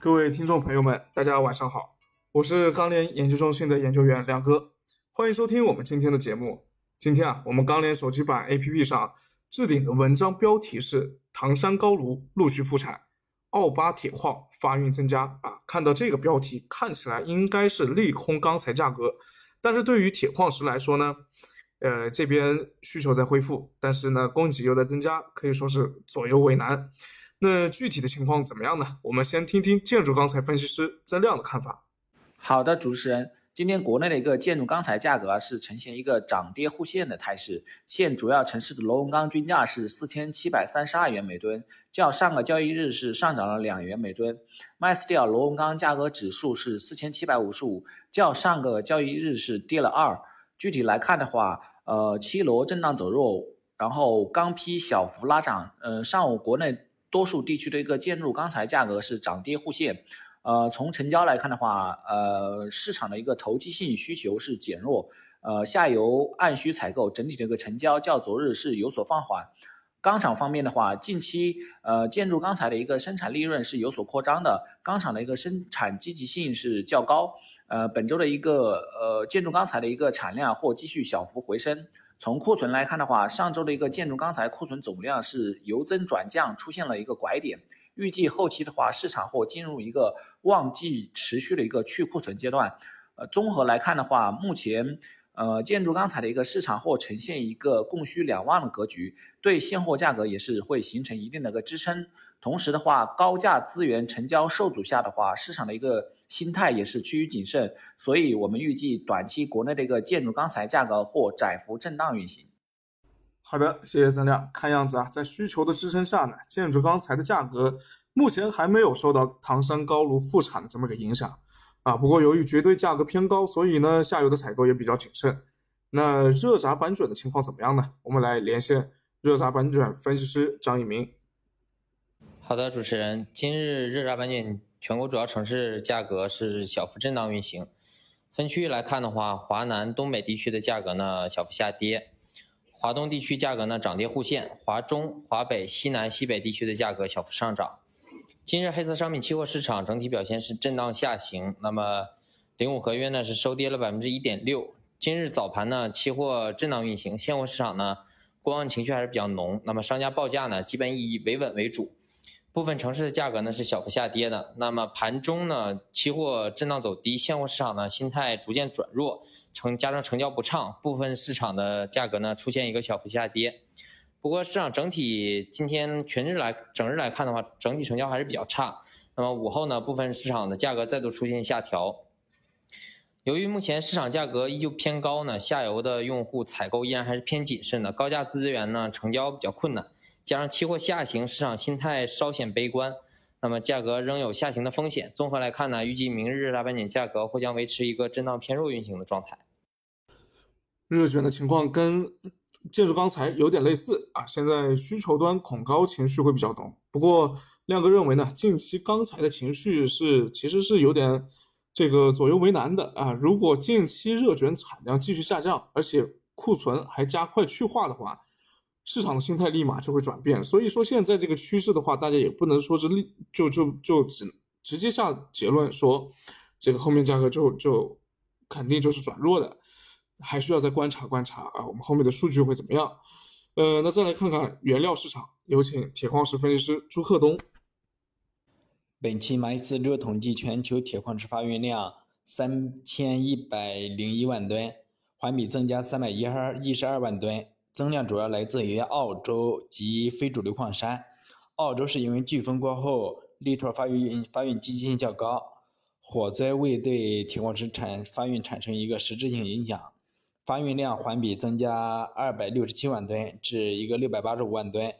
各位听众朋友们，大家晚上好，我是钢联研究中心的研究员梁哥，欢迎收听我们今天的节目。今天啊，我们钢联手机版 APP 上置顶的文章标题是“唐山高炉陆续复产，奥巴铁矿发运增加”啊。看到这个标题，看起来应该是利空钢材价格，但是对于铁矿石来说呢，呃，这边需求在恢复，但是呢，供给又在增加，可以说是左右为难。那具体的情况怎么样呢？我们先听听建筑钢材分析师曾亮的看法。好的，主持人，今天国内的一个建筑钢材价格是呈现一个涨跌互现的态势。现主要城市的螺纹钢均价是四千七百三十二元每吨，较上个交易日是上涨了两元每吨。MySteel 螺纹钢价格指数是四千七百五十五，较上个交易日是跌了二。具体来看的话，呃，七螺震荡走弱，然后钢坯小幅拉涨。嗯，上午国内。多数地区的一个建筑钢材价格是涨跌互现，呃，从成交来看的话，呃，市场的一个投机性需求是减弱，呃，下游按需采购整体的一个成交较昨日是有所放缓。钢厂方面的话，近期呃建筑钢材的一个生产利润是有所扩张的，钢厂的一个生产积极性是较高，呃，本周的一个呃建筑钢材的一个产量或继续小幅回升。从库存来看的话，上周的一个建筑钢材库存总量是由增转降，出现了一个拐点。预计后期的话，市场或进入一个旺季持续的一个去库存阶段。呃，综合来看的话，目前呃建筑钢材的一个市场或呈现一个供需两旺的格局，对现货价格也是会形成一定的一个支撑。同时的话，高价资源成交受阻下的话，市场的一个。心态也是趋于谨慎，所以我们预计短期国内的一个建筑钢材价格或窄幅震荡运行。好的，谢谢曾亮。看样子啊，在需求的支撑下呢，建筑钢材的价格目前还没有受到唐山高炉复产的这么个影响啊。不过由于绝对价格偏高，所以呢，下游的采购也比较谨慎。那热轧板卷的情况怎么样呢？我们来连线热轧板卷分析师张一鸣。好的，主持人，今日热轧板卷。全国主要城市价格是小幅震荡运行，分区域来看的话，华南、东北地区的价格呢小幅下跌，华东地区价格呢涨跌互现，华中、华北、西南、西北地区的价格小幅上涨。今日黑色商品期货市场整体表现是震荡下行，那么零五合约呢是收跌了百分之一点六。今日早盘呢，期货震荡运行，现货市场呢观望情绪还是比较浓，那么商家报价呢基本以维稳为主。部分城市的价格呢是小幅下跌的，那么盘中呢，期货震荡走低，现货市场呢心态逐渐转弱，成加上成交不畅，部分市场的价格呢出现一个小幅下跌。不过市场整体今天全日来整日来看的话，整体成交还是比较差。那么午后呢，部分市场的价格再度出现下调。由于目前市场价格依旧偏高呢，下游的用户采购依然还是偏谨慎的，高价资源呢成交比较困难。加上期货下行，市场心态稍显悲观，那么价格仍有下行的风险。综合来看呢，预计明日大盘点价格或将维持一个震荡偏弱运行的状态。热卷的情况跟建筑钢材有点类似啊，现在需求端恐高情绪会比较浓。不过亮哥认为呢，近期钢材的情绪是其实是有点这个左右为难的啊。如果近期热卷产量继续下降，而且库存还加快去化的话，市场的心态立马就会转变，所以说现在这个趋势的话，大家也不能说是立就就就只直接下结论说这个后面价格就就肯定就是转弱的，还需要再观察观察啊，我们后面的数据会怎么样？呃，那再来看看原料市场，有请铁矿石分析师朱克东。本期马斯六统计全球铁矿石发运量三千一百零一万吨，环比增加三百一二一十二万吨。增量主要来自于澳洲及非主流矿山。澳洲是因为飓风过后，力拓发运发运积极性较高，火灾未对铁矿石产发运产生一个实质性影响，发运量环比增加二百六十七万吨至一个六百八十五万吨，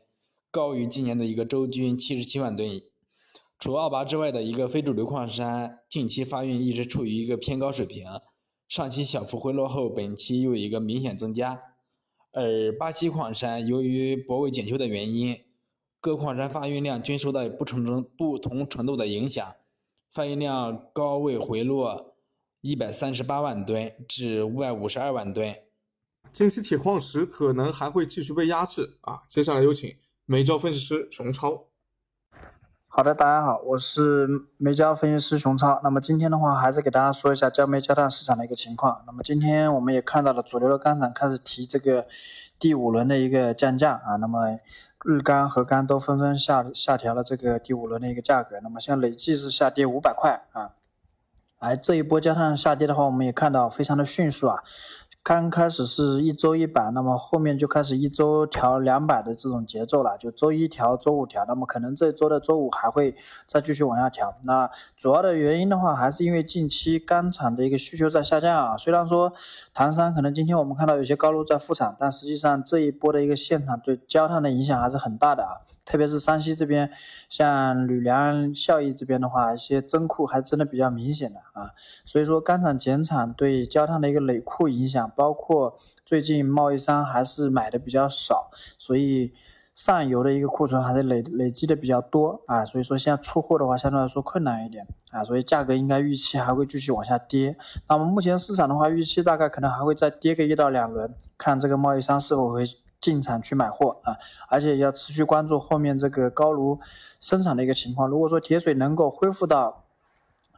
高于今年的一个周均七十七万吨。除澳巴之外的一个非主流矿山，近期发运一直处于一个偏高水平，上期小幅回落后，本期又一个明显增加。而巴西矿山由于泊位检修的原因，各矿山发运量均受到不成程不同程度的影响，发运量高位回落一百三十八万吨至五百五十二万吨。近期铁矿石可能还会继续被压制啊！接下来有请煤焦分析师熊超。好的，大家好，我是煤焦分析师熊超。那么今天的话，还是给大家说一下焦煤焦炭市场的一个情况。那么今天我们也看到了主流的钢厂开始提这个第五轮的一个降价啊。那么日钢和钢都纷纷下下调了这个第五轮的一个价格。那么像累计是下跌五百块啊。而这一波焦炭下跌的话，我们也看到非常的迅速啊。刚开始是一周一百，那么后面就开始一周调两百的这种节奏了，就周一调，周五调，那么可能这周的周五还会再继续往下调。那主要的原因的话，还是因为近期钢厂的一个需求在下降啊。虽然说唐山可能今天我们看到有些高炉在复产，但实际上这一波的一个现场对焦炭的影响还是很大的啊。特别是山西这边，像吕梁、孝义这边的话，一些增库还真的比较明显的啊。所以说钢厂减产对焦炭的一个累库影响。包括最近贸易商还是买的比较少，所以上游的一个库存还是累累积的比较多啊，所以说现在出货的话相对来说困难一点啊，所以价格应该预期还会继续往下跌。那么目前市场的话，预期大概可能还会再跌个一到两轮，看这个贸易商是否会进场去买货啊，而且要持续关注后面这个高炉生产的一个情况。如果说铁水能够恢复到。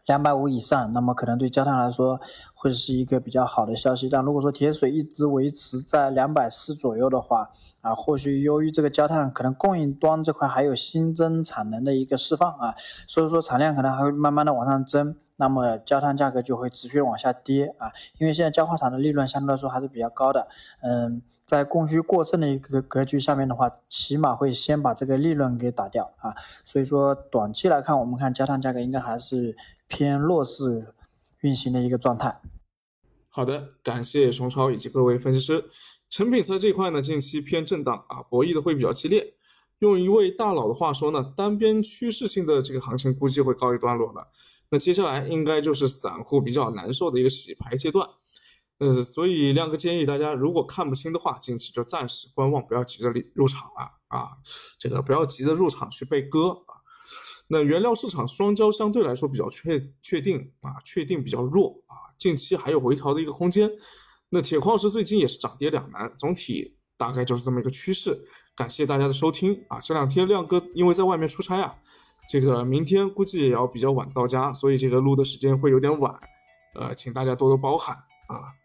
两百五以上，那么可能对焦炭来说会是一个比较好的消息。但如果说铁水一直维持在两百四左右的话，啊，或许由于这个焦炭可能供应端这块还有新增产能的一个释放啊，所以说产量可能还会慢慢的往上增，那么焦炭价格就会持续往下跌啊。因为现在焦化厂的利润相对来说还是比较高的，嗯，在供需过剩的一个格局下面的话，起码会先把这个利润给打掉啊。所以说短期来看，我们看焦炭价格应该还是。偏弱势运行的一个状态。好的，感谢熊超以及各位分析师。成品材这块呢，近期偏震荡啊，博弈的会比较激烈。用一位大佬的话说呢，单边趋势性的这个行情估计会告一段落了。那接下来应该就是散户比较难受的一个洗牌阶段。呃，所以亮哥建议大家，如果看不清的话，近期就暂时观望，不要急着入入场啊啊，这个不要急着入场去被割啊。那原料市场双焦相对来说比较确确定啊，确定比较弱啊，近期还有回调的一个空间。那铁矿石最近也是涨跌两难，总体大概就是这么一个趋势。感谢大家的收听啊，这两天亮哥因为在外面出差啊，这个明天估计也要比较晚到家，所以这个录的时间会有点晚，呃，请大家多多包涵啊。